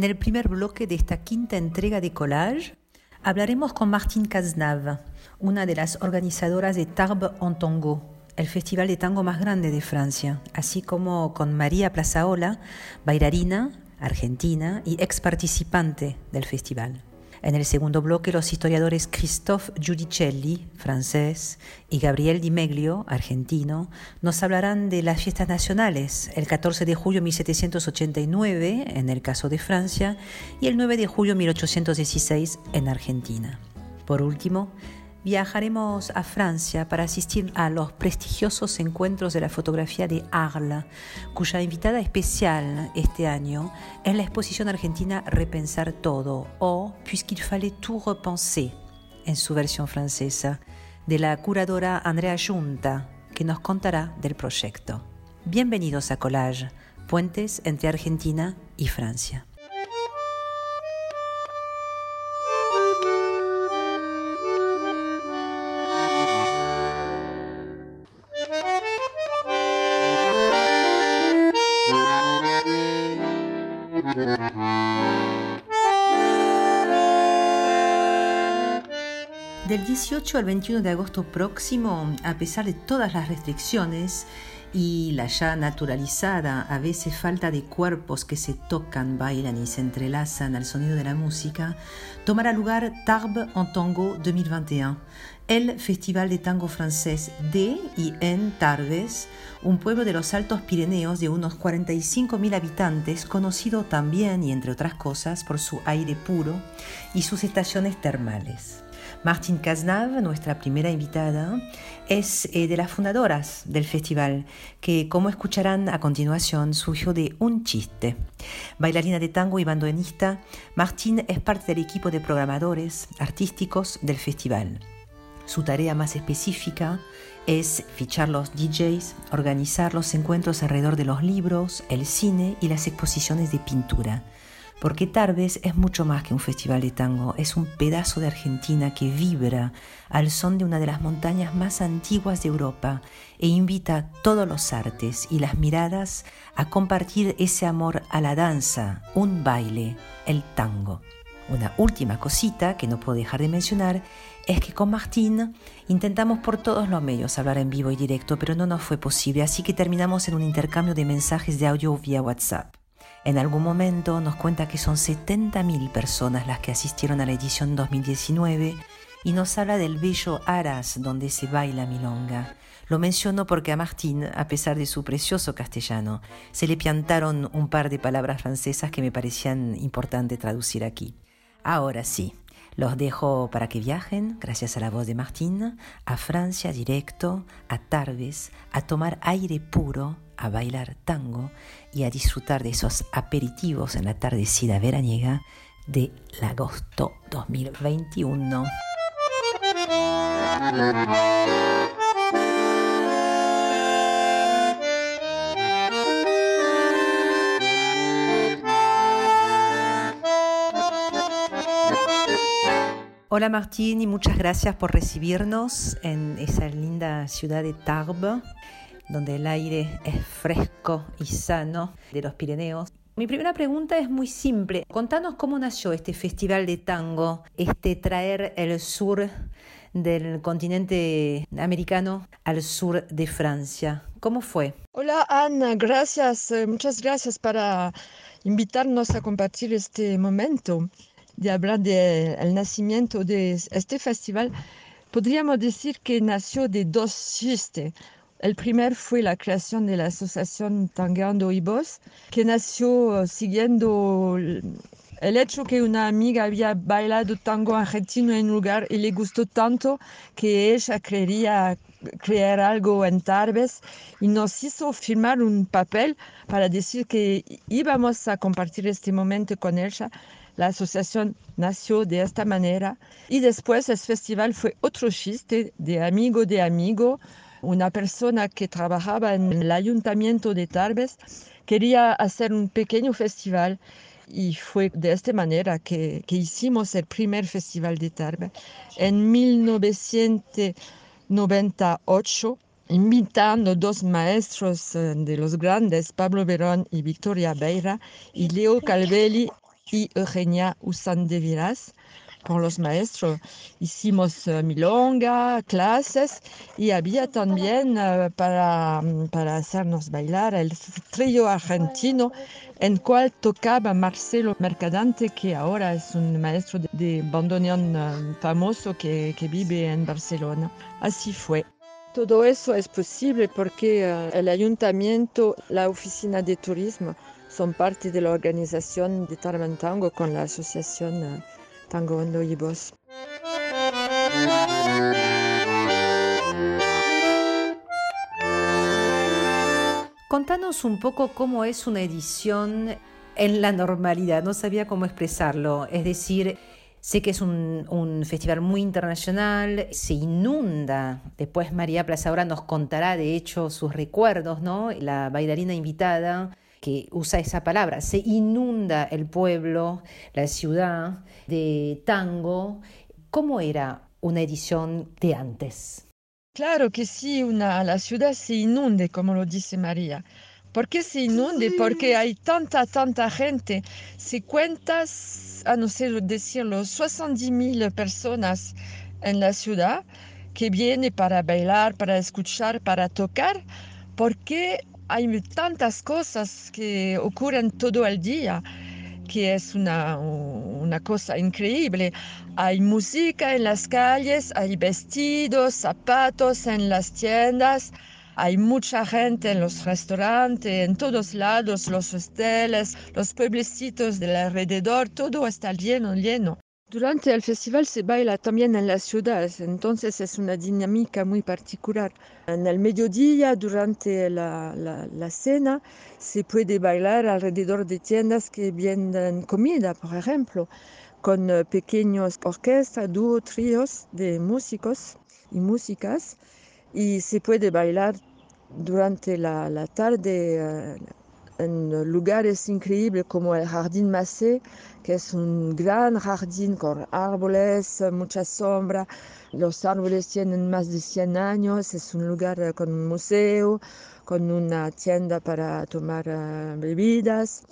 En el primer bloque de esta quinta entrega de Collage, hablaremos con Martine Cazenave, una de las organizadoras de Tarbes en Tango, el festival de tango más grande de Francia, así como con María Plazaola, bailarina argentina y ex participante del festival. En el segundo bloque, los historiadores Christophe Giudicelli, francés, y Gabriel Di Meglio, argentino, nos hablarán de las fiestas nacionales, el 14 de julio de 1789, en el caso de Francia, y el 9 de julio de 1816, en Argentina. Por último, Viajaremos a Francia para asistir a los prestigiosos encuentros de la fotografía de Arles, cuya invitada especial este año es la exposición argentina Repensar Todo o Puisqu'il fallait tout repenser en su versión francesa, de la curadora Andrea Junta, que nos contará del proyecto. Bienvenidos a Collage, puentes entre Argentina y Francia. Del 18 al 21 de agosto próximo, a pesar de todas las restricciones y la ya naturalizada a veces falta de cuerpos que se tocan, bailan y se entrelazan al sonido de la música, tomará lugar Tarbes en Tango 2021, el Festival de Tango francés de y en Tarbes, un pueblo de los Altos Pirineos de unos 45.000 habitantes, conocido también y entre otras cosas por su aire puro y sus estaciones termales. Martín Caznave, nuestra primera invitada, es eh, de las fundadoras del festival, que como escucharán a continuación surgió de un chiste. Bailarina de tango y bandoneonista, Martín es parte del equipo de programadores artísticos del festival. Su tarea más específica es fichar los DJs, organizar los encuentros alrededor de los libros, el cine y las exposiciones de pintura porque Tarbes es mucho más que un festival de tango, es un pedazo de Argentina que vibra al son de una de las montañas más antiguas de Europa e invita a todos los artes y las miradas a compartir ese amor a la danza, un baile, el tango. Una última cosita que no puedo dejar de mencionar es que con Martín intentamos por todos los medios hablar en vivo y directo, pero no nos fue posible, así que terminamos en un intercambio de mensajes de audio vía WhatsApp. En algún momento nos cuenta que son 70.000 personas las que asistieron a la edición 2019 y nos habla del bello Aras donde se baila milonga. Lo menciono porque a Martín, a pesar de su precioso castellano, se le piantaron un par de palabras francesas que me parecían importante traducir aquí. Ahora sí, los dejo para que viajen, gracias a la voz de Martín, a Francia directo, a Tarbes, a tomar aire puro a bailar tango y a disfrutar de esos aperitivos en la tardecida veraniega de agosto 2021. Hola Martín y muchas gracias por recibirnos en esa linda ciudad de Tarbes donde el aire es fresco y sano de los Pirineos. Mi primera pregunta es muy simple. Contanos cómo nació este festival de tango, este traer el sur del continente americano al sur de Francia. ¿Cómo fue? Hola Ana, gracias, eh, muchas gracias para invitarnos a compartir este momento de hablar del nacimiento de este festival. Podríamos decir que nació de dos chistes. El primer fue la creación de la asociación Tangueando y Voz, que nació siguiendo el hecho que una amiga había bailado tango argentino en un lugar y le gustó tanto que ella quería crear algo en Tarbes y nos hizo firmar un papel para decir que íbamos a compartir este momento con ella. La asociación nació de esta manera y después el festival fue otro chiste de amigo de amigo una persona que trabajaba en el ayuntamiento de Tarbes quería hacer un pequeño festival y fue de esta manera que, hicimos el primer festival de Tarbes en 1998 invitando dos maestros eh, de los grandes, Pablo Verón y Victoria Beira, y Leo Calvelli y Eugenia Viras por los maestros. Hicimos uh, milonga, clases y había también uh, para, para hacernos bailar el trío argentino en cual tocaba Marcelo Mercadante, que ahora es un maestro de, de bandoneón uh, famoso que, que vive en Barcelona. Así fue. Todo eso es posible porque el ayuntamiento, la oficina de turismo, son parte de la organización de Tarmantango con la asociación Tango y Voz. Contanos un poco cómo es una edición en la normalidad, no sabía cómo expresarlo, es decir, sé que es un, un, festival muy internacional, se inunda, después María Plaza ahora nos contará de hecho sus recuerdos, ¿no? La bailarina invitada que usa esa palabra, se inunda el pueblo, la ciudad de tango. ¿Cómo era una edición de antes? Claro que sí, una, la ciudad se inunde, como lo dice María. ¿Por qué se inunde? Porque hay tanta, tanta gente. Si cuentas, a no sé decirlo, 60 mil personas en la ciudad que vienen para bailar, para escuchar, para tocar, porque hay tantas cosas que ocurren todo el día que es una, una cosa increíble. Hay música en las calles, hay vestidos, zapatos en las tiendas, hay mucha gente en los restaurantes, en todos lados, los hoteles, los pueblecitos del alrededor, todo está lleno, lleno. Durante el festival se baila también en las ciudades, entonces es una dinámica muy particular. En el mediodía, durante la, la, cena, se puede bailar alrededor de tiendas que venden comida, por ejemplo, con eh, pequeños orquestas, dúos, tríos de músicos y músicas, y se puede bailar durante la, la tarde eh, en lugares increíbles como el Jardín Massé, que es un gran jardín con árboles, mucha sombra. Los árboles tienen más de 100 años, es un lugar con un museo, con una tienda para tomar uh, bebidas.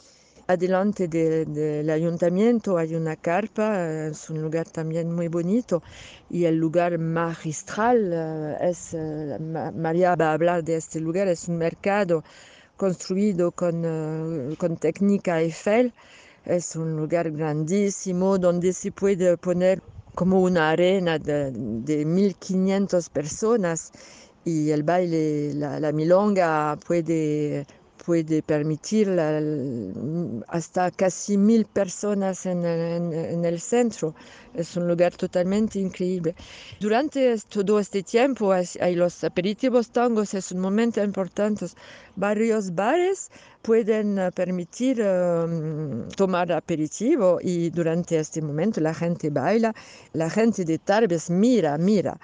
Adelante del de, ayuntamiento hay una carpa, es un lugar también muy bonito y el lugar magistral es, María va a hablar de este lugar, es un mercado construido con, uh, con técnica Eiffel. Es un lugar grandísimo donde se puede poner como una arena de, de 1500 personas y el baile, la milonga puede puede permitir la, hasta casi mil personas en, en, en, el centro. Es un lugar totalmente increíble. Durante todo este tiempo hay los aperitivos tangos, es un momento importante. Varios bares pueden eh, permitir um, tomar aperitivo y durante este momento la gente baila, la gente de Tarbes mira, mira.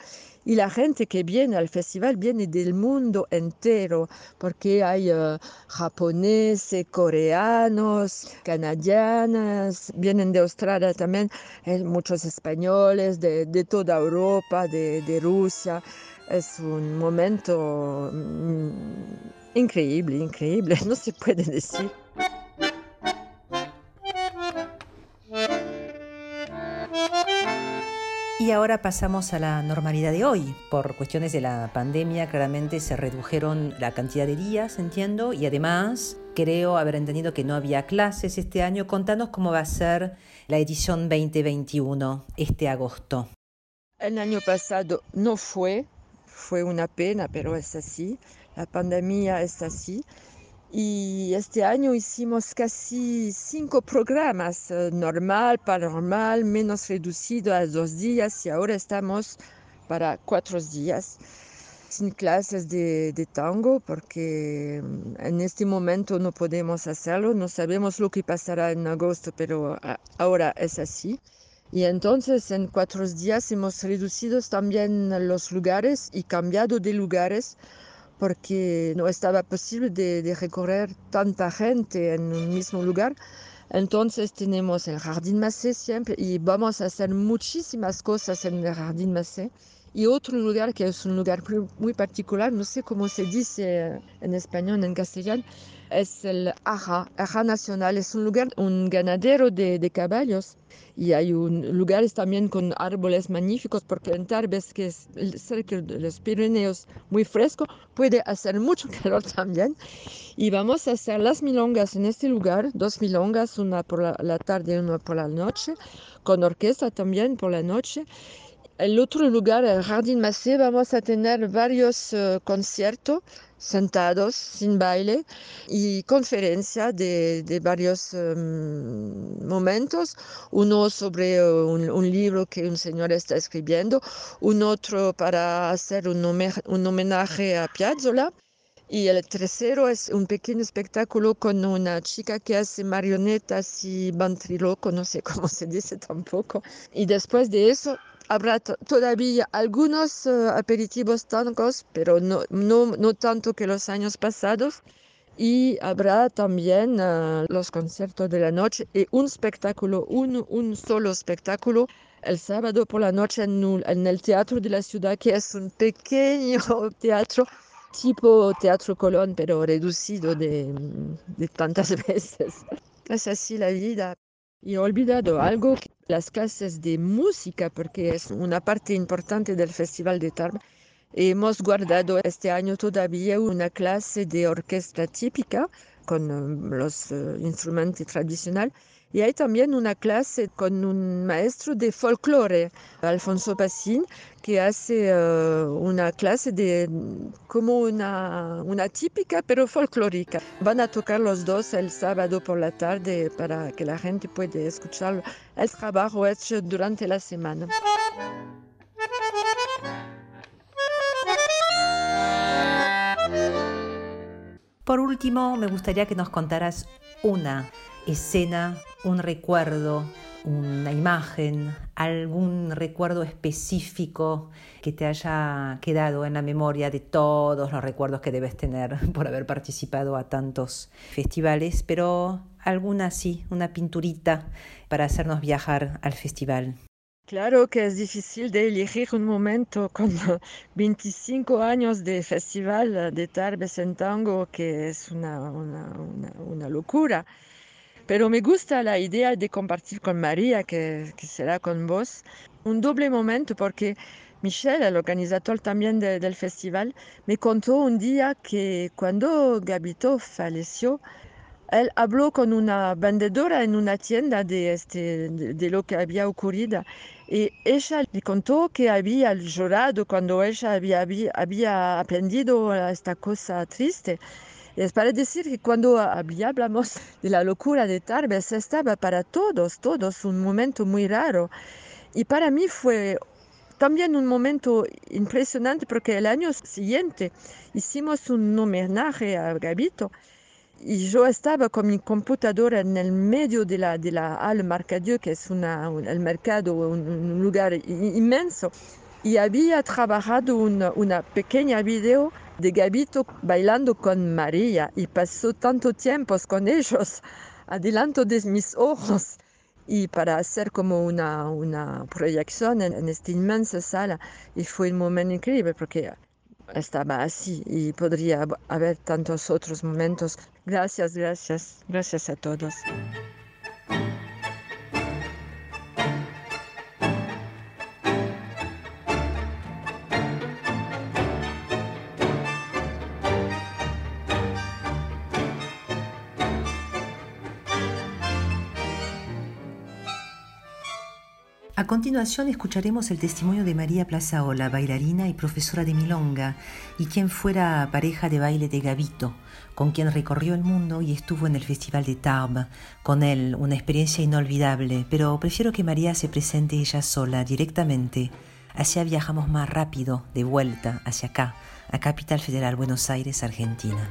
Y la gente que viene al festival viene del mundo entero, porque hay uh, japoneses, coreanos, canadianas, vienen de Australia también, hay muchos españoles de, de toda Europa, de, de, Rusia. Es un momento mm, increíble, increíble, no se puede decir. Y ahora pasamos a la normalidad de hoy. Por cuestiones de la pandemia, claramente se redujeron la cantidad de días, entiendo, y además creo haber entendido que no había clases este año. Contanos cómo va a ser la edición 2021 este agosto. El año pasado no fue, fue una pena, pero es así. La pandemia es así y este año hicimos casi cinco programas, eh, normal, paranormal, menos reducido a dos días y ahora estamos para cuatro días sin clases de, de, tango porque mm, en este momento no podemos hacerlo, no sabemos lo que pasará en agosto, pero ahora es así. Y entonces en cuatro días hemos reducido también los lugares y cambiado de lugares porque no estaba posible de, recorrer tanta gente en un mismo lugar. Entonces tenemos el Jardín Massé siempre y vamos a hacer muchísimas cosas en el Jardín Massé. Y otro lugar que es un lugar muy particular, no sé cómo se dice en español, en castellano, es el Aja, Aja Nacional. Es un lugar, un ganadero de, de caballos y hay un, lugares también con árboles magníficos porque en Tarbes, que es cerca de los Pirineos, muy fresco, puede hacer mucho calor también. Y vamos a hacer las milongas en este lugar, dos milongas, una por la, la tarde y una por la noche, con orquesta también por la noche. El otro lugar, el Jardín Macé, vamos a tener varios uh, conciertos sentados, sin baile, y conferencia de, de varios um, momentos, uno sobre uh, un, un, libro que un señor está escribiendo, un otro para hacer un, un homenaje a Piazzolla, y el tercero es un pequeño espectáculo con una chica que hace marionetas y ventriloquio, no sé cómo se dice tampoco. Y después de eso habrá todavía algunos uh, aperitivos tangos, pero no, no, no, tanto que los años pasados. Y habrá también uh, los conciertos de la noche y un espectáculo, un, un solo espectáculo el sábado por la noche en, en el Teatro de la Ciudad, que es un pequeño teatro tipo Teatro Colón, pero reducido de, de tantas veces. Es así la vida. Y he olvidado algo, las clases de música, porque es una parte importante del Festival de Tarbes. Hemos guardado este año todavía una clase de orquesta típica con um, los uh, instrumentos tradicionales y hay también una clase con un maestro de folclore, Alfonso Pacín, que hace uh, una clase de como una, una típica pero folclórica. Van a tocar los dos el sábado por la tarde para que la gente pueda escuchar el trabajo hecho durante la semana. Por último, me gustaría que nos contaras una escena, un recuerdo, una imagen, algún recuerdo específico que te haya quedado en la memoria de todos los recuerdos que debes tener por haber participado a tantos festivales, pero alguna sí, una pinturita para hacernos viajar al festival. Claro que es difícil de elegir un momento con 25 años de festival de Tarbes en tango, que es una, una, locura. Pero me gusta la idea de compartir con María, que, que será con vos, un doble momento porque Michel, el organizador también de, del festival, me contó un día que cuando Gabito falleció, él habló con una vendedora en una tienda de, este, de, de, lo que había ocurrido y ella le contó que había llorado cuando ella había, había, aprendido esta cosa triste es para decir que cuando hablamos de la locura de Tarbes, estaba para todos, todos un momento muy raro. Y para mí fue también un momento impresionante porque el año siguiente hicimos un homenaje a Gabito y yo estaba con mi computadora en el medio de la, Halle Marcadieu, que es una, un, el mercado, un lugar inmenso, y había trabajado una, una pequeña video de Gabito bailando con María y pasó tanto tiempo con ellos adelanto de mis ojos y para hacer como una, una proyección en, en esta inmensa sala y fue un momento increíble porque estaba así y podría haber tantos otros momentos. Gracias, gracias, gracias a todos. A continuación escucharemos el testimonio de María Plazaola, bailarina y profesora de milonga, y quien fuera pareja de baile de Gavito, con quien recorrió el mundo y estuvo en el Festival de Tarbes. Con él, una experiencia inolvidable, pero prefiero que María se presente ella sola, directamente. Así viajamos más rápido, de vuelta, hacia acá, a Capital Federal, Buenos Aires, Argentina.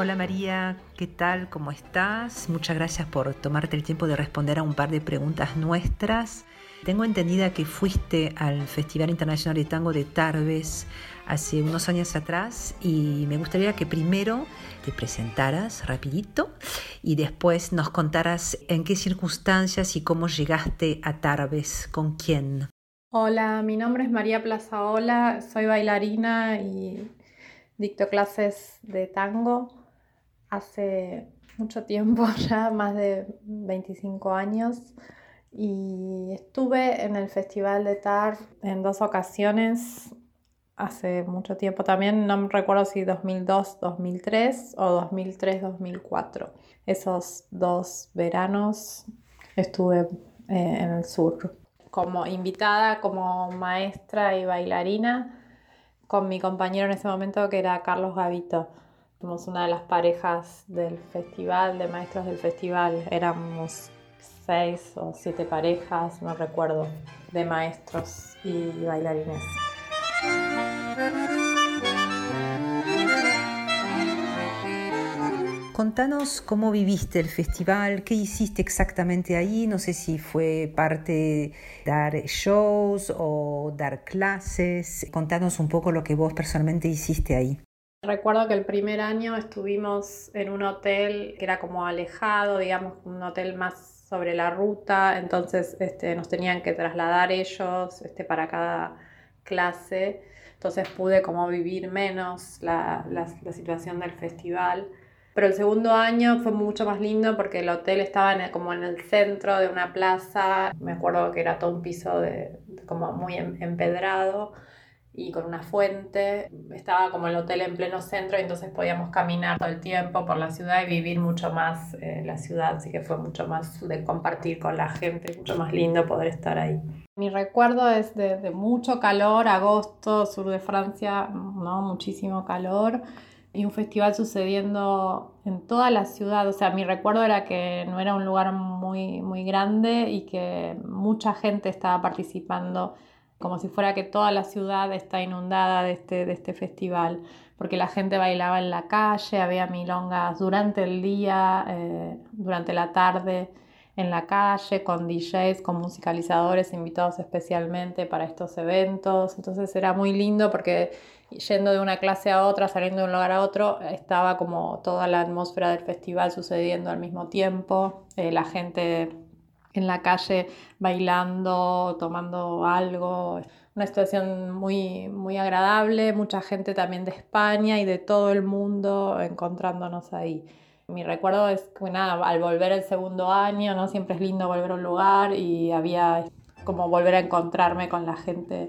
Hola María, ¿qué tal? ¿Cómo estás? Muchas gracias por tomarte el tiempo de responder a un par de preguntas nuestras. Tengo entendida que fuiste al Festival Internacional de Tango de Tarbes hace unos años atrás y me gustaría que primero te presentaras rapidito y después nos contaras en qué circunstancias y cómo llegaste a Tarbes, con quién. Hola, mi nombre es María Plazaola, soy bailarina y dicto clases de tango hace mucho tiempo ya, más de 25 años. Y estuve en el Festival de TAR en dos ocasiones hace mucho tiempo también, no recuerdo si 2002, 2003 o 2003, 2004. Esos dos veranos estuve eh, en el sur como invitada, como maestra y bailarina con mi compañero en ese momento que era Carlos Gavito. Somos una de las parejas del festival, de maestros del festival. Éramos seis o siete parejas, no recuerdo, de maestros y bailarines. Contanos cómo viviste el festival, qué hiciste exactamente ahí, no sé si fue parte de dar shows o dar clases, contanos un poco lo que vos personalmente hiciste ahí. Recuerdo que el primer año estuvimos en un hotel que era como alejado, digamos, un hotel más sobre la ruta, entonces este, nos tenían que trasladar ellos este, para cada clase, entonces pude como vivir menos la, situación del festival. Pero el segundo año fue mucho más lindo porque el hotel estaba como en el centro de una plaza. Me acuerdo que era todo un piso de, como muy em, empedrado y con una fuente. Estaba como el hotel en pleno centro y entonces podíamos caminar todo el tiempo por la ciudad y vivir mucho más eh, la ciudad. Así que fue mucho más de compartir con la gente, mucho más lindo poder estar ahí. Mi recuerdo es de, de mucho calor, agosto, sur de Francia, ¿no? muchísimo calor y un festival sucediendo en toda la ciudad. O sea, mi recuerdo era que no era un lugar muy, muy grande y que mucha gente estaba participando, como si fuera que toda la ciudad está inundada de este, de este festival, porque la gente bailaba en la calle, había milongas durante el día, eh, durante la tarde en la calle, con DJs, con musicalizadores invitados especialmente para estos eventos. Entonces era muy lindo porque yendo de una clase a otra, saliendo de un lugar a otro, estaba como toda la atmósfera del festival sucediendo al mismo tiempo, eh, la gente en la calle bailando, tomando algo, una situación muy, muy agradable, mucha gente también de España y de todo el mundo encontrándonos ahí. Mi recuerdo es que nada, al volver el segundo año, ¿no? siempre es lindo volver a un lugar y había como volver a encontrarme con la gente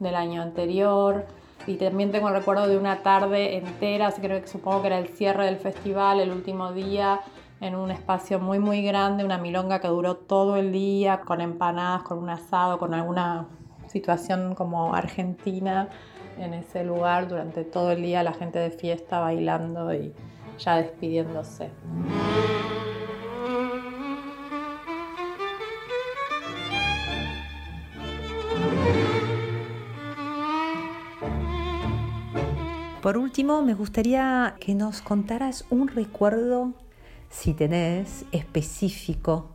del año anterior. Y también tengo el recuerdo de una tarde entera, creo que supongo que era el cierre del festival, el último día, en un espacio muy muy grande, una milonga que duró todo el día, con empanadas, con un asado, con alguna situación como argentina en ese lugar durante todo el día, la gente de fiesta bailando y ya despidiéndose. Por último, me gustaría que nos contaras un recuerdo, si tenés, específico,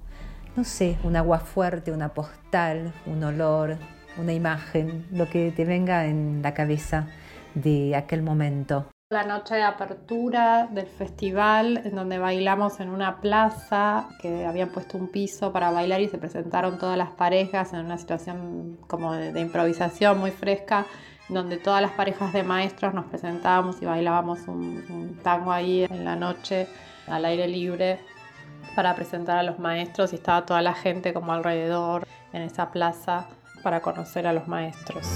no sé, un agua fuerte, una postal, un olor, una imagen, lo que te venga en la cabeza de aquel momento. La noche de apertura del festival, en donde bailamos en una plaza, que habían puesto un piso para bailar y se presentaron todas las parejas en una situación como de, improvisación muy fresca donde todas las parejas de maestros nos presentábamos y bailábamos un, tango ahí en la noche al aire libre para presentar a los maestros y estaba toda la gente como alrededor en esa plaza para conocer a los maestros.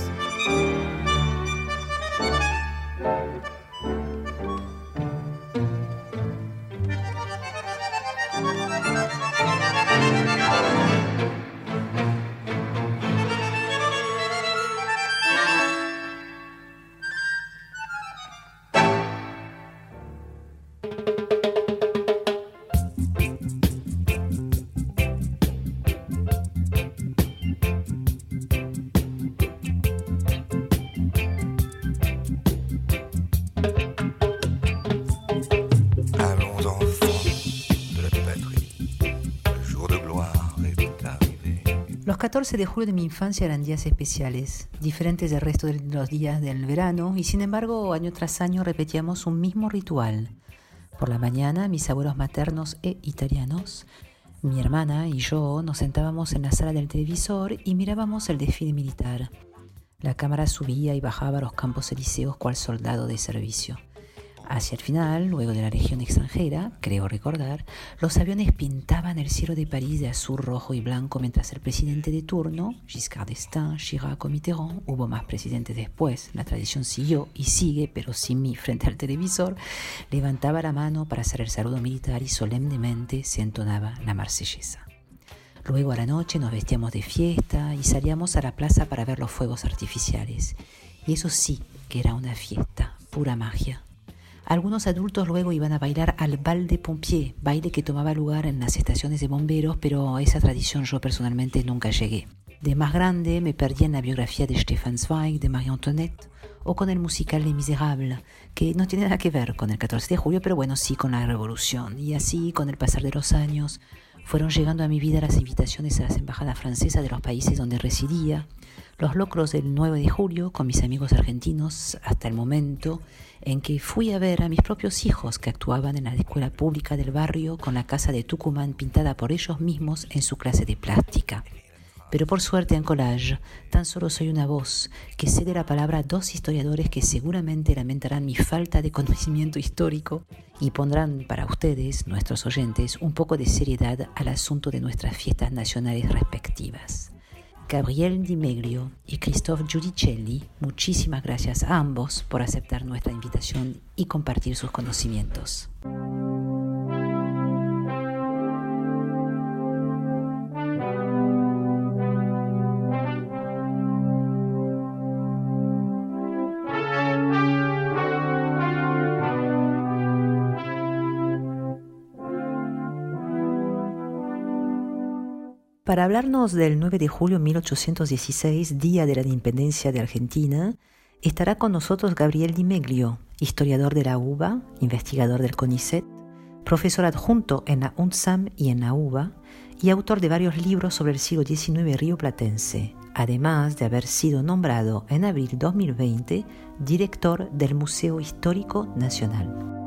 14 de julio de mi infancia eran días especiales, diferentes del resto de los días del verano, y sin embargo año tras año repetíamos un mismo ritual. Por la mañana mis abuelos maternos e italianos Mi hermana y yo nos sentábamos en la sala del televisor y mirábamos el desfile militar. La cámara subía y bajaba los campos elíseos cual soldado de servicio. Hacia el final, luego de la Legión extranjera, creo recordar, los aviones pintaban el cielo de París de azul, rojo y blanco mientras el presidente de turno, Giscard d'Estaing, Chirac o Mitterrand, hubo más presidentes después, la tradición siguió y sigue, pero sin mí frente al televisor, levantaba la mano para hacer el saludo militar y solemnemente se entonaba la marsellesa. Luego a la noche nos vestíamos de fiesta y salíamos a la plaza para ver los fuegos artificiales. Y eso sí que era una fiesta, pura magia. Algunos adultos luego iban a bailar al bal de pompier, baile que tomaba lugar en las estaciones de bomberos, pero a esa tradición yo personalmente nunca llegué. De más grande me perdí en la biografía de Stefan Zweig, de Marie Antoinette, o con el musical Les Miserables, que no tiene nada que ver con el 14 de julio, pero bueno, sí con la revolución. Y así, con el pasar de los años, fueron llegando a mi vida las invitaciones a las embajadas francesas de los países donde residía, los locros del 9 de julio con mis amigos argentinos hasta el momento en que fui a ver a mis propios hijos que actuaban en la escuela pública del barrio con la casa de Tucumán pintada por ellos mismos en su clase de plástica. Pero por suerte en Collage tan solo soy una voz que cede la palabra a dos historiadores que seguramente lamentarán mi falta de conocimiento histórico y pondrán para ustedes, nuestros oyentes, un poco de seriedad al asunto de nuestras fiestas nacionales respectivas. Gabriel Di Meglio y Christophe Giudicelli, muchísimas gracias a ambos por aceptar nuestra invitación y compartir sus conocimientos. Para hablarnos del 9 de julio de 1816, Día de la Independencia de Argentina, estará con nosotros Gabriel Di Meglio, historiador de la UBA, investigador del CONICET, profesor adjunto en la UNSAM y en la UBA, y autor de varios libros sobre el siglo XIX río platense, además de haber sido nombrado en abril 2020 director del Museo Histórico Nacional.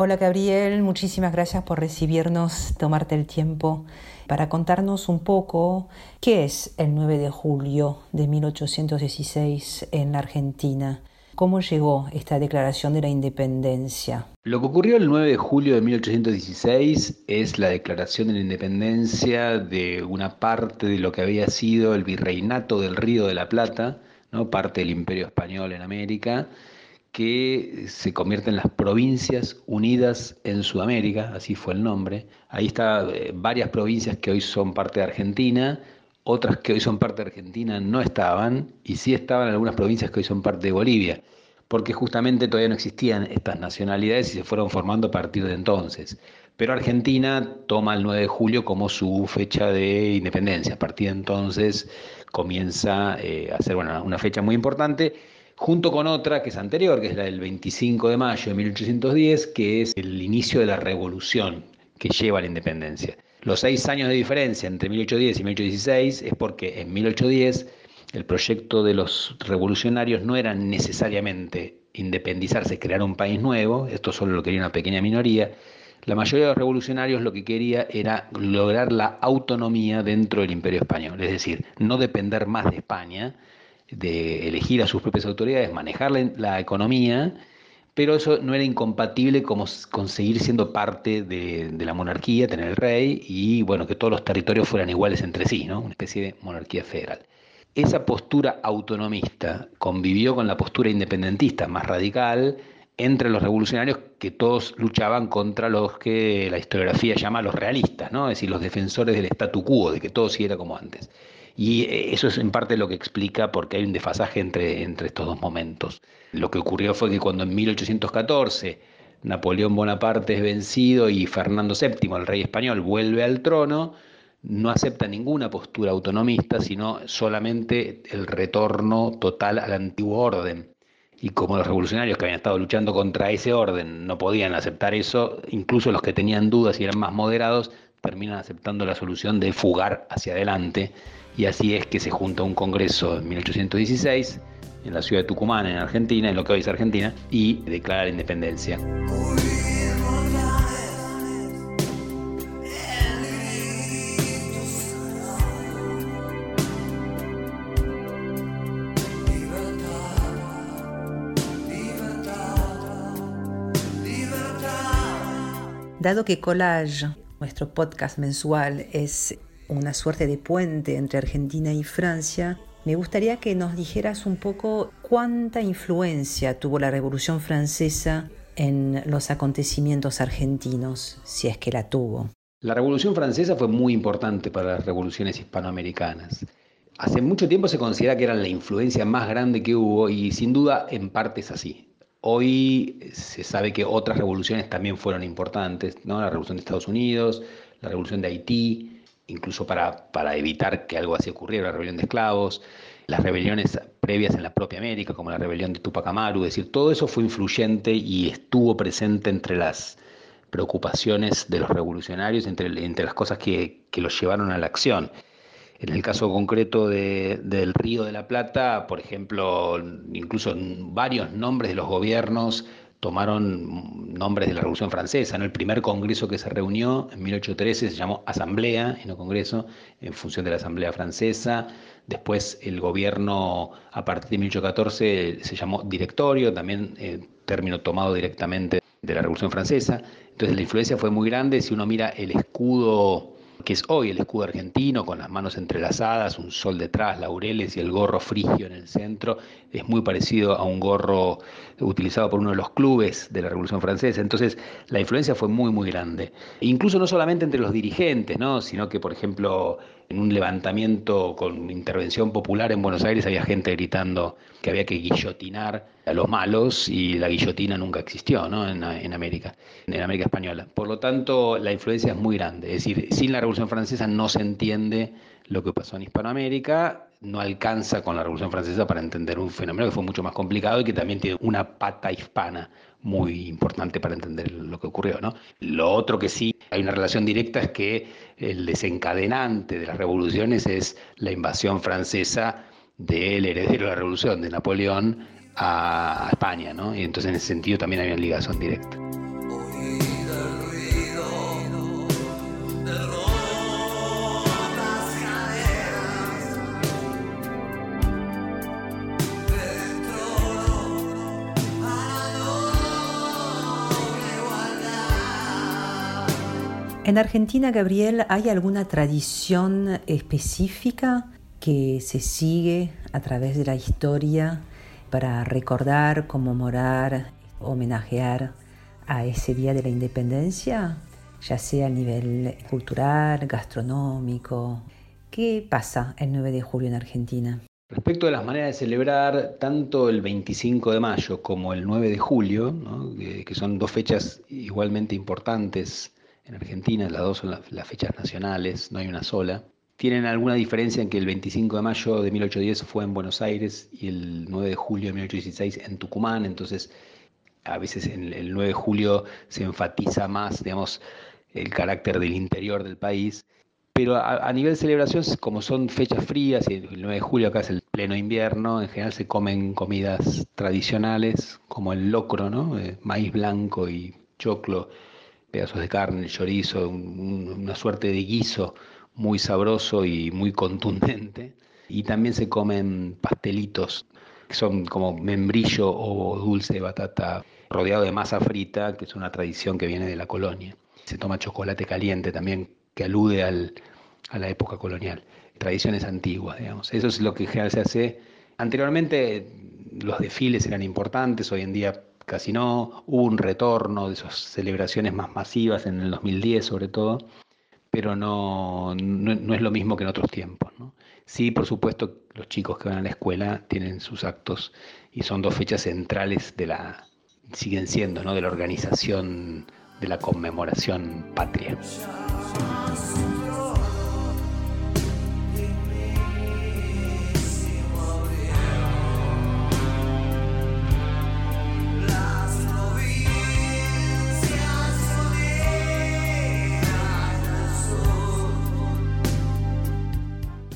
Hola Gabriel, muchísimas gracias por recibirnos, tomarte el tiempo para contarnos un poco qué es el 9 de julio de 1816 en la Argentina. ¿Cómo llegó esta declaración de la independencia? Lo que ocurrió el 9 de julio de 1816 es la declaración de la independencia de una parte de lo que había sido el virreinato del Río de la Plata, ¿no? parte del imperio español en América, que se convierte en las Provincias Unidas en Sudamérica, así fue el nombre. Ahí están eh, varias provincias que hoy son parte de Argentina, otras que hoy son parte de Argentina no estaban, y sí estaban algunas provincias que hoy son parte de Bolivia, porque justamente todavía no existían estas nacionalidades y se fueron formando a partir de entonces. Pero Argentina toma el 9 de julio como su fecha de independencia. A partir de entonces comienza eh, a ser una fecha muy importante junto con otra que es anterior, que es la del 25 de mayo de 1810, que es el inicio de la revolución que lleva a la independencia. Los seis años de diferencia entre 1810 y 1816 es porque en 1810 el proyecto de los revolucionarios no era necesariamente independizarse, crear un país nuevo, esto solo lo quería una pequeña minoría, la mayoría de los revolucionarios lo que quería era lograr la autonomía dentro del imperio español, es decir, no depender más de España, de elegir a sus propias autoridades, manejar la, economía, pero eso no era incompatible como conseguir siendo parte de, la monarquía, tener el rey y bueno, que todos los territorios fueran iguales entre sí, ¿no? una especie de monarquía federal. Esa postura autonomista convivió con la postura independentista más radical entre los revolucionarios que todos luchaban contra los que la historiografía llama los realistas, ¿no? es decir, los defensores del statu quo, de que todo siguiera como antes. Y eh, eso es en parte lo que explica por qué hay un desfasaje entre, entre estos dos momentos. Lo que ocurrió fue que cuando en 1814 Napoleón Bonaparte es vencido y Fernando VII, el rey español, vuelve al trono, no acepta ninguna postura autonomista, sino solamente el retorno total al antiguo orden. Y como los revolucionarios que habían estado luchando contra ese orden no podían aceptar eso, incluso los que tenían dudas y eran más moderados terminan aceptando la solución de fugar hacia adelante y así es que se junta un congreso en 1816 en la ciudad de Tucumán, en Argentina, en lo que hoy es Argentina, y declara la independencia. Dado que Collage, nuestro podcast mensual, es una suerte de puente entre Argentina y Francia, me gustaría que nos dijeras un poco cuánta influencia tuvo la Revolución Francesa en los acontecimientos argentinos, si es que la tuvo. La Revolución Francesa fue muy importante para las revoluciones hispanoamericanas. Hace mucho tiempo se considera que era la influencia más grande que hubo y sin duda en parte es así. Hoy se sabe que otras revoluciones también fueron importantes, ¿no? la revolución de Estados Unidos, la revolución de Haití, incluso para, para evitar que algo así ocurriera, la rebelión de esclavos, las rebeliones previas en la propia América, como la rebelión de Tupac Amaru, es decir, todo eso fue influyente y estuvo presente entre las preocupaciones de los revolucionarios, entre, entre las cosas que, que los llevaron a la acción. En el caso concreto del Río de la Plata, por ejemplo, incluso varios nombres de los gobiernos tomaron nombres de la Revolución Francesa. El primer congreso que se reunió en 1813 se llamó Asamblea y no Congreso, en función de la Asamblea Francesa. Después el gobierno, a partir de 1814, se llamó Directorio, también eh, término tomado directamente de la Revolución Francesa. Entonces la influencia fue muy grande. Si uno mira el escudo que es hoy el escudo argentino, con las manos entrelazadas, un sol detrás, laureles y el gorro frigio en el centro, es muy parecido a un gorro utilizado por uno de los clubes de la Revolución Francesa. Entonces, la influencia fue muy, muy grande. Incluso no solamente entre los dirigentes, ¿no? sino que, por ejemplo, en un levantamiento con intervención popular en Buenos Aires había gente gritando que había que guillotinar a los malos y la guillotina nunca existió ¿no? en, en, América, en América Española. Por lo tanto, la influencia es muy grande. Es decir, sin la Revolución Francesa no se entiende lo que pasó en Hispanoamérica, no alcanza con la Revolución Francesa para entender un fenómeno que fue mucho más complicado y que también tiene una pata hispana muy importante para entender lo que ocurrió. ¿no? Lo otro que sí hay una relación directa es que el desencadenante de las revoluciones es la invasión francesa del heredero de la revolución, de Napoleón, a España, ¿no? Y entonces en ese sentido también hay una ligación directa. En Argentina, Gabriel, ¿hay alguna tradición específica que se sigue a través de la historia para recordar, conmemorar, homenajear a ese día de la independencia, ya sea a nivel cultural, gastronómico? ¿Qué pasa el 9 de julio en Argentina? Respecto a las maneras de celebrar tanto el 25 de mayo como el 9 de julio, que son dos fechas igualmente importantes en Argentina, las dos son las, fechas nacionales, no hay una sola. Tienen alguna diferencia en que el 25 de mayo de 1810 fue en Buenos Aires y el 9 de julio de 1816 en Tucumán, entonces a veces en el 9 de julio se enfatiza más, digamos, el carácter del interior del país. Pero a, nivel de celebración, como son fechas frías el 9 de julio acá es el pleno invierno, en general se comen comidas tradicionales como el locro, ¿no? Eh, maíz blanco y choclo pedazos de carne, chorizo, una suerte de guiso muy sabroso y muy contundente. Y también se comen pastelitos, que son como membrillo o dulce de batata rodeado de masa frita, que es una tradición que viene de la colonia. Se toma chocolate caliente también, que alude al, a la época colonial. Tradiciones antiguas, digamos. Eso es lo que en general se hace. Anteriormente los desfiles eran importantes, hoy en día casi no. Hubo un retorno de esas celebraciones más masivas en el 2010 sobre todo, pero no, no, es lo mismo que en otros tiempos. Sí, por supuesto, los chicos que van a la escuela tienen sus actos y son dos fechas centrales de la, siguen siendo, ¿no? de la organización de la conmemoración patria.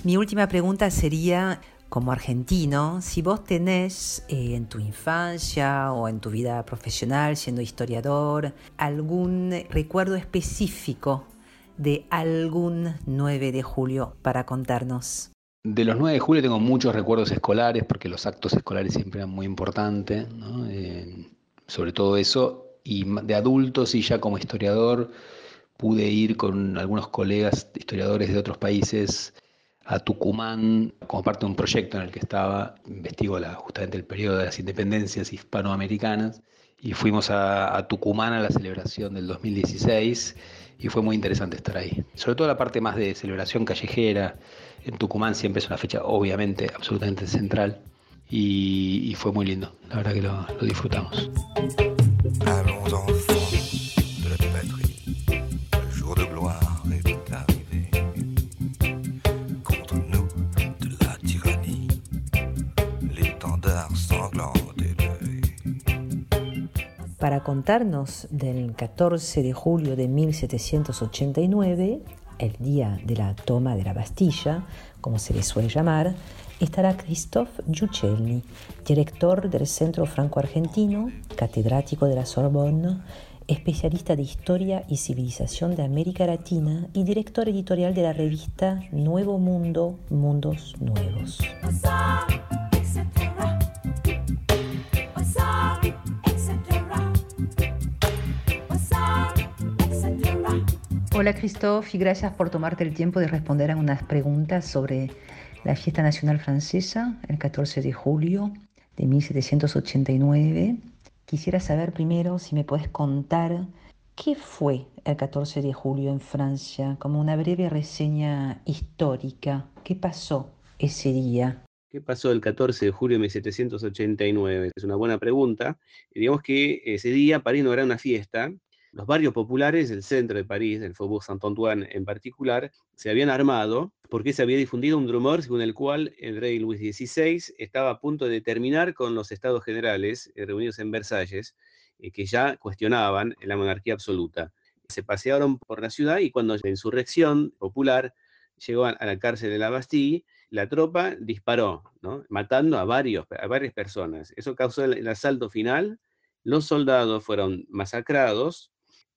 Mi última pregunta sería, como argentino, si vos tenés eh, en tu infancia o en tu vida profesional, siendo historiador, algún recuerdo específico de algún 9 de julio para contarnos. De los 9 de julio tengo muchos recuerdos escolares, porque los actos escolares siempre eran muy importantes, eh, sobre todo eso, y de adultos y ya como historiador pude ir con algunos colegas historiadores de otros países a Tucumán como parte de un proyecto en el que estaba, investigo la, justamente el periodo de las independencias hispanoamericanas, y fuimos a, Tucumán a la celebración del 2016 y fue muy interesante estar ahí. Sobre todo la parte más de celebración callejera, en Tucumán siempre es una fecha obviamente absolutamente central y, fue muy lindo, la verdad que lo disfrutamos. Para contarnos del 14 de julio de 1789, el día de la toma de la Bastilla, como se le suele llamar, estará Christophe Giucelli, director del Centro Franco-Argentino, catedrático de la Sorbonne, especialista de Historia y Civilización de América Latina y director editorial de la revista Nuevo Mundo, Mundos Nuevos. Hola Christophe y gracias por tomarte el tiempo de responder a unas preguntas sobre la fiesta nacional francesa, el 14 de julio de 1789. Quisiera saber primero si me puedes contar qué fue el 14 de julio en Francia, como una breve reseña histórica. ¿Qué pasó ese día? ¿Qué pasó el 14 de julio de 1789? Es una buena pregunta. Digamos que ese día París no era una fiesta, los barrios populares, el centro de París, el Faubourg Saint-Antoine en particular, se habían armado porque se había difundido un rumor según el cual el rey Luis XVI estaba a punto de terminar con los estados generales eh, reunidos en Versalles, eh, que ya cuestionaban la monarquía absoluta. Se pasearon por la ciudad y cuando la insurrección popular llegó a la cárcel de la Bastille, la tropa disparó, matando a, varios, a varias personas. Eso causó el asalto final. Los soldados fueron masacrados,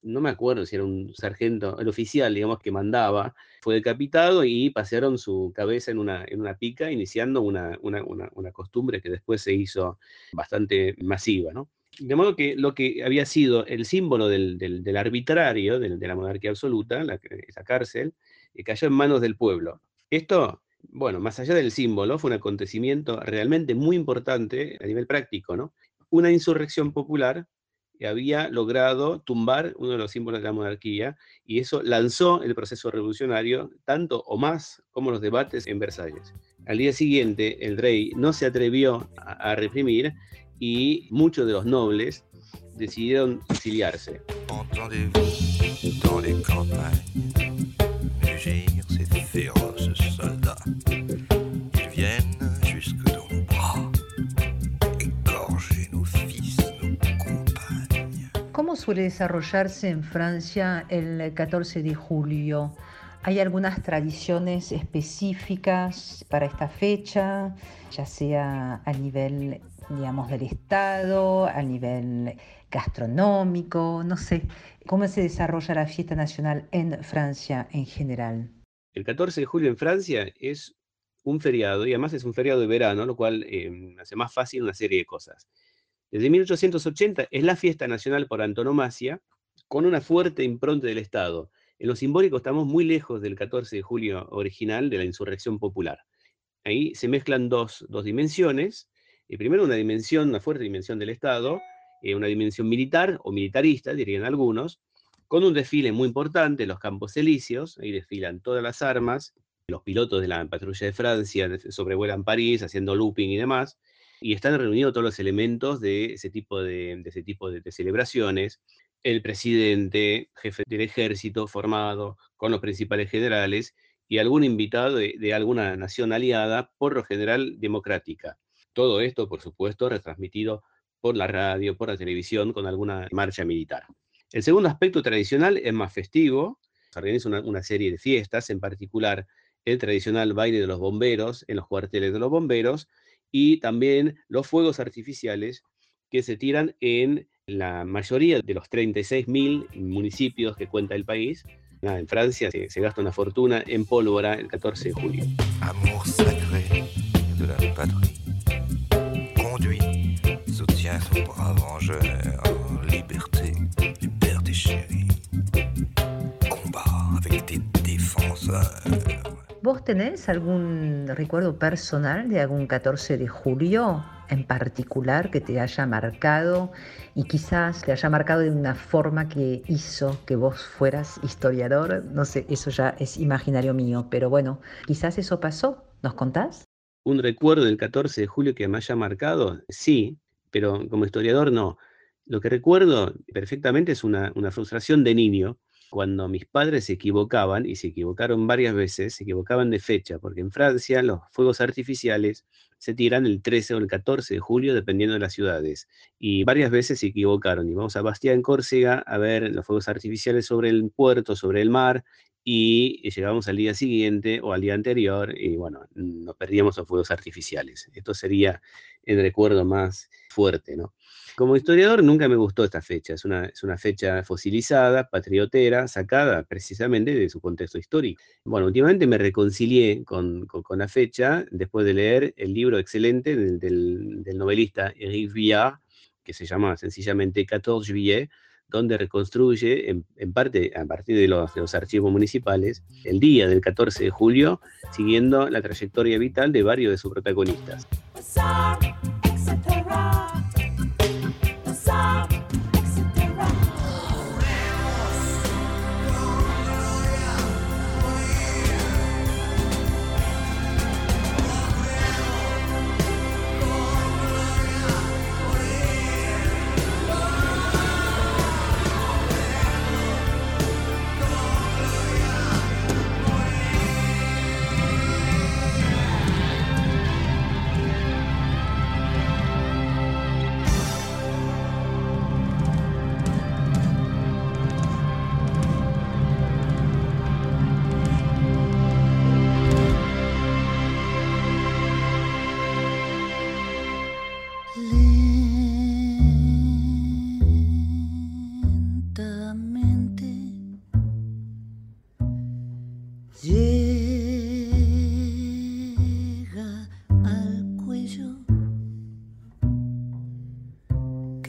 no me acuerdo si era un sargento, el oficial, digamos, que mandaba, fue decapitado y pasearon su cabeza en una, en una pica, iniciando una, una, costumbre que después se hizo bastante masiva, ¿no? De modo que lo que había sido el símbolo del, del, arbitrario, de la monarquía absoluta, la, esa cárcel, eh, cayó en manos del pueblo. Esto, bueno, más allá del símbolo, fue un acontecimiento realmente muy importante a nivel práctico, ¿no? Una insurrección popular había logrado tumbar uno de los símbolos de la monarquía y eso lanzó el proceso revolucionario tanto o más como los debates en Versalles. Al día siguiente el rey no se atrevió a, reprimir y muchos de los nobles decidieron exiliarse. Suele desarrollarse en Francia el 14 de julio? ¿Hay algunas tradiciones específicas para esta fecha, ya sea a nivel, digamos, del Estado, a nivel gastronómico, no sé? ¿Cómo se desarrolla la fiesta nacional en Francia en general? El 14 de julio en Francia es un feriado y además es un feriado de verano, lo cual eh, hace más fácil una serie de cosas. Desde 1880 es la fiesta nacional por antonomasia, con una fuerte impronta del Estado. En lo simbólico estamos muy lejos del 14 de julio original de la insurrección popular. Ahí se mezclan dos, dimensiones. Eh, primero una dimensión, una fuerte dimensión del Estado, eh, una dimensión militar o militarista, dirían algunos, con un desfile muy importante, los Campos Elíseos, ahí desfilan todas las armas, los pilotos de la patrulla de Francia sobrevuelan París haciendo looping y demás, y están reunidos todos los elementos de ese tipo de, ese tipo de, celebraciones. El presidente, jefe del ejército formado con los principales generales y algún invitado de, alguna nación aliada, por lo general democrática. Todo esto, por supuesto, retransmitido por la radio, por la televisión, con alguna marcha militar. El segundo aspecto tradicional es más festivo, se organiza una, una, serie de fiestas, en particular el tradicional baile de los bomberos en los cuarteles de los bomberos y también los fuegos artificiales que se tiran en la mayoría de los 36.000 municipios que cuenta el país. En Francia se, se, gasta una fortuna en pólvora el 14 de julio. Amour sacré de la patrie. Conduit, soutient son brave vengeur, liberté, liberté chérie. Combat avec des défenseurs. ¿Vos tenés algún recuerdo personal de algún 14 de julio? en particular que te haya marcado y quizás te haya marcado de una forma que hizo que vos fueras historiador. No sé, eso ya es imaginario mío, pero bueno, quizás eso pasó. ¿Nos contás? Un recuerdo del 14 de julio que me haya marcado, sí, pero como historiador no. Lo que recuerdo perfectamente es una, una frustración de niño cuando mis padres se equivocaban, y se equivocaron varias veces, se equivocaban de fecha, porque en Francia los fuegos artificiales se tiran el 13 o el 14 de julio, dependiendo de las ciudades. Y varias veces se equivocaron. Y vamos a Bastia, en Córcega, a ver los fuegos artificiales sobre el puerto, sobre el mar, y llegamos al día siguiente o al día anterior, y bueno, nos perdíamos los fuegos artificiales. Esto sería el recuerdo más fuerte, ¿no? Como historiador nunca me gustó esta fecha, es una, es una fecha fosilizada, patriotera, sacada precisamente de su contexto histórico. Bueno, últimamente me reconcilié con, con, la fecha después de leer el libro excelente del, del, novelista Eric Villard, que se llama sencillamente 14 juillet, donde reconstruye en, en, parte a partir de los, de los, archivos municipales el día del 14 de julio, siguiendo la trayectoria vital de varios de sus protagonistas.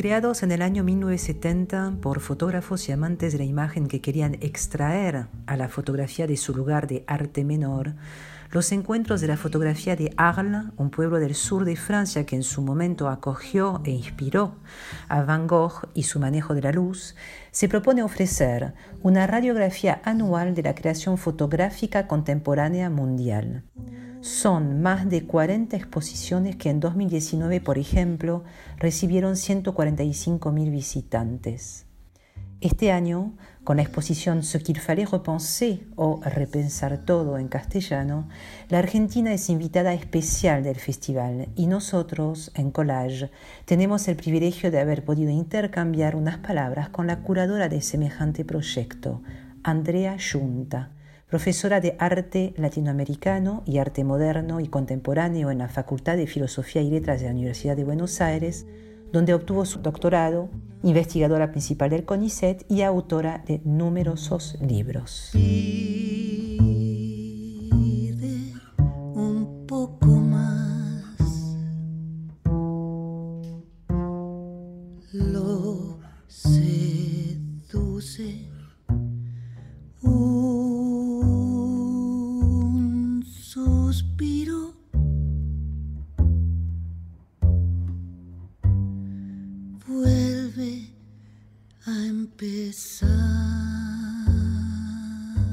Creados en el año 1970 por fotógrafos y amantes de la imagen que querían extraer a la fotografía de su lugar de arte menor, los encuentros de la fotografía de Arles, un pueblo del sur de Francia que en su momento acogió e inspiró a Van Gogh y su manejo de la luz, se propone ofrecer una radiografía anual de la creación fotográfica contemporánea mundial. Son más de 40 exposiciones que en 2019, por ejemplo, recibieron 145 mil visitantes. Este año, con la exposición Ce qu'il fallait repenser o Repensar todo en castellano, la Argentina es invitada especial del festival y nosotros, en Collage, tenemos el privilegio de haber podido intercambiar unas palabras con la curadora de semejante proyecto, Andrea Junta profesora de arte latinoamericano y arte moderno y contemporáneo en la Facultad de Filosofía y Letras de la Universidad de Buenos Aires, donde obtuvo su doctorado, investigadora principal del CONICET y autora de numerosos libros.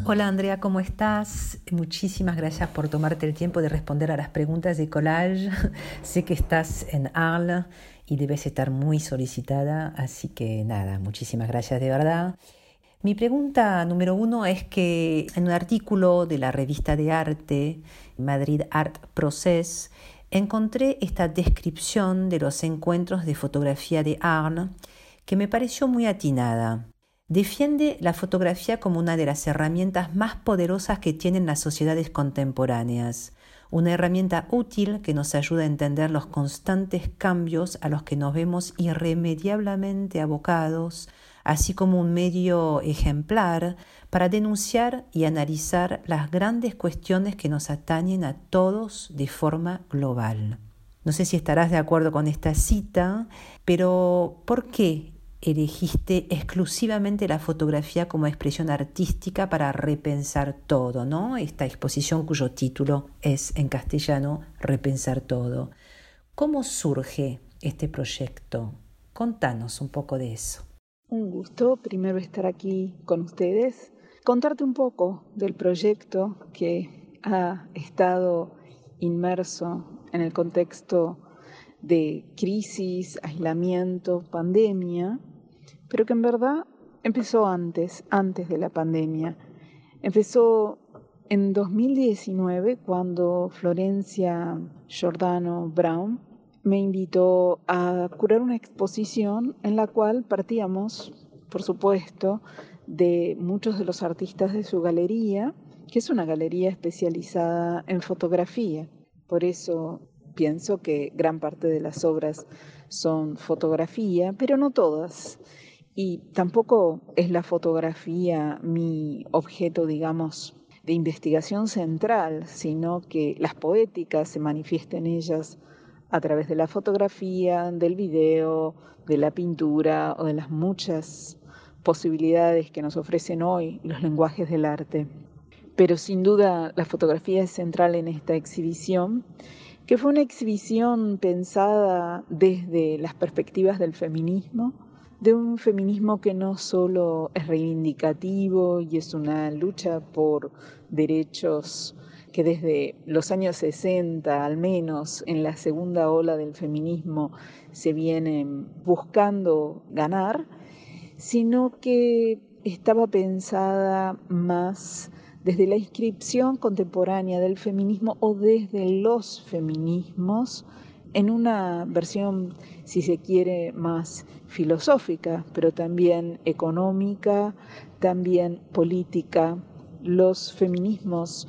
Hola Andrea, ¿cómo estás? Muchísimas gracias por tomarte el tiempo de responder a las preguntas de Collage. sé que estás en Arles y debes estar muy solicitada, así que nada, muchísimas gracias de verdad. Mi pregunta número uno es que en un artículo de la revista de arte Madrid Art Process encontré esta descripción de los encuentros de fotografía de Arles que me pareció muy atinada. Defiende la fotografía como una de las herramientas más poderosas que tienen las sociedades contemporáneas, una herramienta útil que nos ayuda a entender los constantes cambios a los que nos vemos irremediablemente abocados, así como un medio ejemplar para denunciar y analizar las grandes cuestiones que nos atañen a todos de forma global. No sé si estarás de acuerdo con esta cita, pero ¿por qué elegiste exclusivamente la fotografía como expresión artística para repensar todo, ¿no? Esta exposición cuyo título es en castellano Repensar todo. ¿Cómo surge este proyecto? Contanos un poco de eso. Un gusto primero estar aquí con ustedes, contarte un poco del proyecto que ha estado inmerso en el contexto de crisis, aislamiento, pandemia, pero que en verdad empezó antes, antes de la pandemia. Empezó en 2019 cuando Florencia Giordano Brown me invitó a curar una exposición en la cual partíamos, por supuesto, de muchos de los artistas de su galería, que es una galería especializada en fotografía. Por eso pienso que gran parte de las obras son fotografía, pero no todas. Y tampoco es la fotografía mi objeto, digamos, de investigación central, sino que las poéticas se manifiestan ellas a través de la fotografía, del video, de la pintura o de las muchas posibilidades que nos ofrecen hoy los lenguajes del arte. Pero sin duda la fotografía es central en esta exhibición, que fue una exhibición pensada desde las perspectivas del feminismo, de un feminismo que no solo es reivindicativo y es una lucha por derechos que desde los años 60, al menos en la segunda ola del feminismo, se vienen buscando ganar, sino que estaba pensada más desde la inscripción contemporánea del feminismo o desde los feminismos en una versión, si se quiere, más filosófica, pero también económica, también política. Los feminismos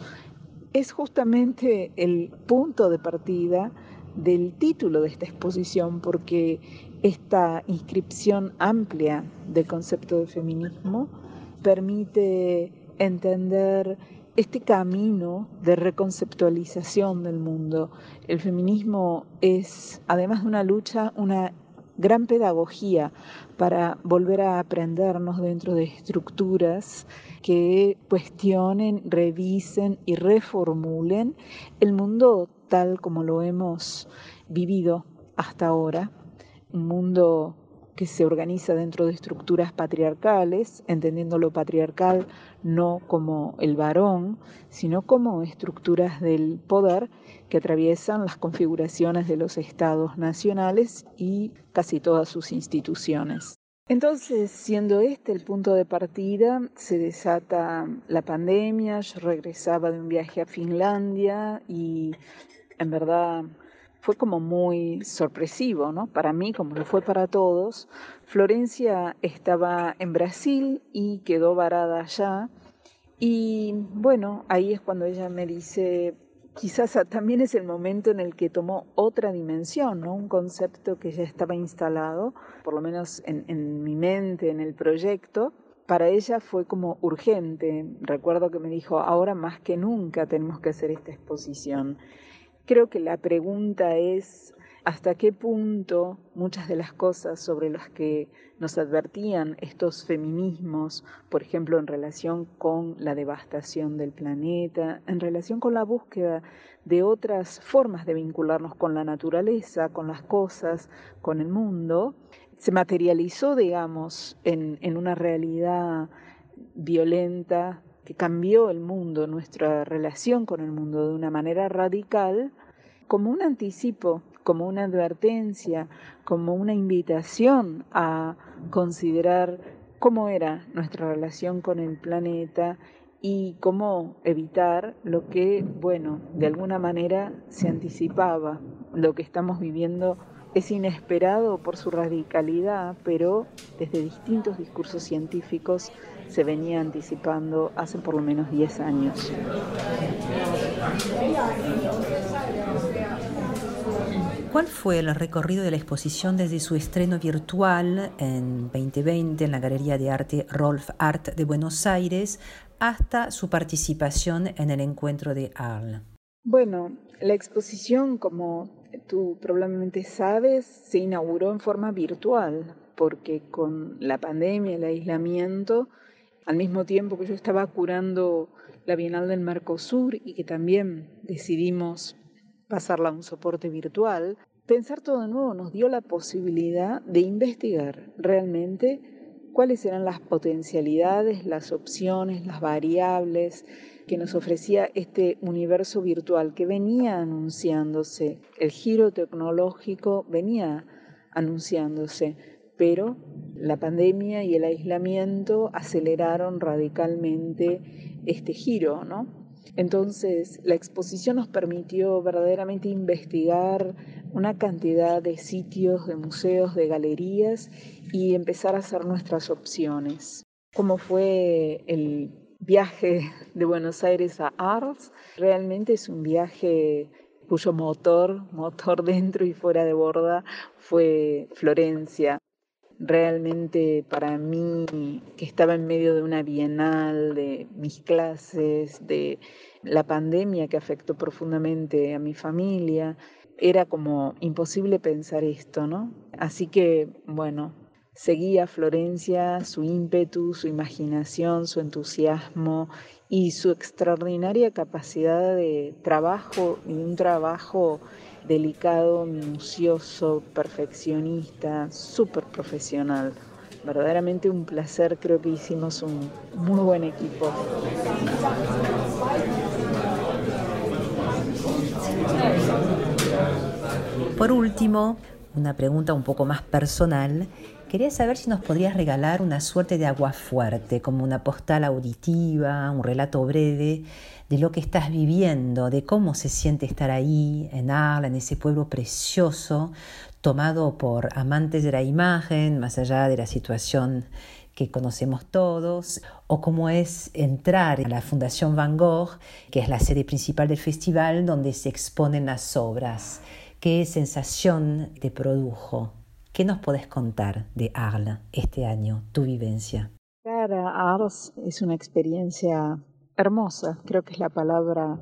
es justamente el punto de partida del título de esta exposición, porque esta inscripción amplia del concepto de feminismo permite entender este camino de reconceptualización del mundo. El feminismo es, además de una lucha, una gran pedagogía para volver a aprendernos dentro de estructuras que cuestionen, revisen y reformulen el mundo tal como lo hemos vivido hasta ahora, un mundo que se organiza dentro de estructuras patriarcales, entendiendo lo patriarcal no como el varón, sino como estructuras del poder que atraviesan las configuraciones de los estados nacionales y casi todas sus instituciones. Entonces, siendo este el punto de partida, se desata la pandemia, yo regresaba de un viaje a Finlandia y en verdad fue como muy sorpresivo, ¿no? Para mí, como lo fue para todos. Florencia estaba en Brasil y quedó varada allá. Y bueno, ahí es cuando ella me dice, quizás también es el momento en el que tomó otra dimensión, ¿no? Un concepto que ya estaba instalado, por lo menos en, en mi mente, en el proyecto, para ella fue como urgente. Recuerdo que me dijo, ahora más que nunca tenemos que hacer esta exposición. Creo que la pregunta es hasta qué punto muchas de las cosas sobre las que nos advertían estos feminismos, por ejemplo, en relación con la devastación del planeta, en relación con la búsqueda de otras formas de vincularnos con la naturaleza, con las cosas, con el mundo, se materializó, digamos, en, una realidad violenta, que cambió el mundo, nuestra relación con el mundo de una manera radical, como un anticipo, como una advertencia, como una invitación a considerar cómo era nuestra relación con el planeta y cómo evitar lo que, bueno, de alguna manera se anticipaba, lo que estamos viviendo Es inesperado por su radicalidad, pero desde distintos discursos científicos se venía anticipando hace por lo menos 10 años. ¿Cuál fue el recorrido de la exposición desde su estreno virtual en 2020 en la Galería de Arte Rolf Art de Buenos Aires hasta su participación en el encuentro de Arles? Bueno, la exposición, como tú probablemente sabes, se inauguró en forma virtual porque con la pandemia, el aislamiento, al mismo tiempo que yo estaba curando la Bienal del Mercosur y que también decidimos pasarla a un soporte virtual, pensar todo de nuevo nos dio la posibilidad de investigar realmente cuáles eran las potencialidades, las opciones, las variables que nos ofrecía este universo virtual que venía anunciándose. El giro tecnológico venía anunciándose, pero la pandemia y el aislamiento aceleraron radicalmente este giro, ¿no? Entonces, la exposición nos permitió verdaderamente investigar una cantidad de sitios, de museos, de galerías y empezar a hacer nuestras opciones. Como fue el viaje de Buenos Aires a Ars, realmente es un viaje cuyo motor, motor dentro y fuera de borda, fue Florencia realmente para mí, que estaba en medio de una bienal, de mis clases, de la pandemia que afectó profundamente a mi familia, era como imposible pensar esto, ¿no? Así que, bueno, seguía Florencia, su ímpetu, su imaginación, su entusiasmo y su extraordinaria capacidad de trabajo y un trabajo delicado, minucioso, perfeccionista, súper profesional. Verdaderamente un placer, creo que hicimos un muy buen equipo. Por último, una pregunta un poco más personal. Quería saber si nos podrías regalar una suerte de agua fuerte, como una postal auditiva, un relato breve de lo que estás viviendo, de cómo se siente estar ahí, en Arla, en ese pueblo precioso, tomado por amantes de la imagen, más allá de la situación que conocemos todos, o cómo es entrar a la Fundación Van Gogh, que es la sede principal del festival, donde se exponen las obras. ¿Qué sensación te produjo? ¿Qué nos puedes contar de Arles este año, tu vivencia? Para Arles es una experiencia hermosa, creo que es la palabra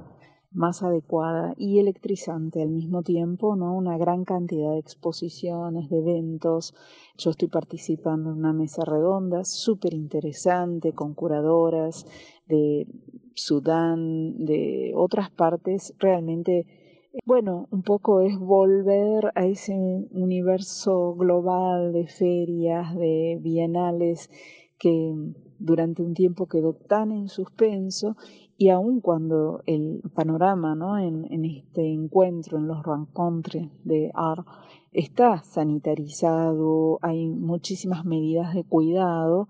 más adecuada y electrizante al mismo tiempo, ¿no? Una gran cantidad de exposiciones, de eventos. Yo estoy participando en una mesa redonda súper interesante con curadoras de Sudán, de otras partes. Realmente, bueno, un poco es volver a ese universo global de ferias, de bienales que durante un tiempo quedó tan en suspenso y aun cuando el panorama ¿no? en, este encuentro, en los rencontres de AR, está sanitarizado, hay muchísimas medidas de cuidado,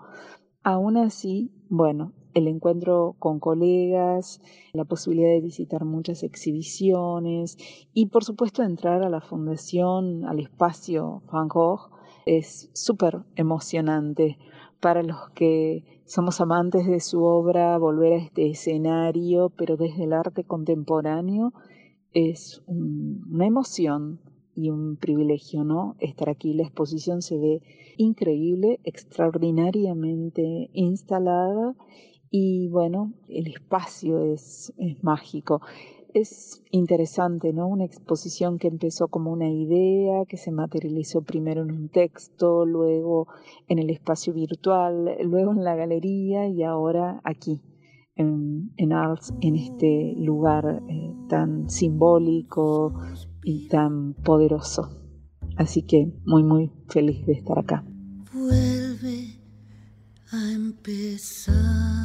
aún así, bueno, el encuentro con colegas, la posibilidad de visitar muchas exhibiciones y por supuesto entrar a la fundación, al espacio Van Gogh, es súper emocionante para los que somos amantes de su obra, volver a este escenario, pero desde el arte contemporáneo, es una emoción y un privilegio, ¿no? Estar aquí. La exposición se ve increíble, extraordinariamente instalada y bueno, el espacio es, es mágico es interesante, ¿no? Una exposición que empezó como una idea, que se materializó primero en un texto, luego en el espacio virtual, luego en la galería y ahora aquí, en, en en este lugar eh, tan simbólico y tan poderoso. Así que muy, muy feliz de estar acá. Vuelve a empezar.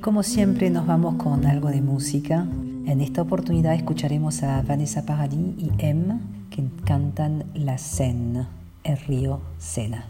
como siempre nos vamos con algo de música. En esta oportunidad escucharemos a Vanessa Paradis y M que cantan La Seine, el río Sena.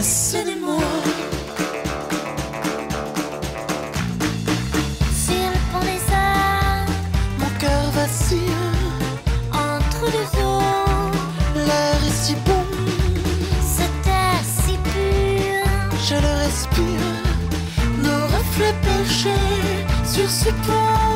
us anymore. Sur le pont des arts, mon cœur vacille entre les eaux. L'air est si bon, cet air si pur. Je le respire, nos reflets penchés sur ce pont.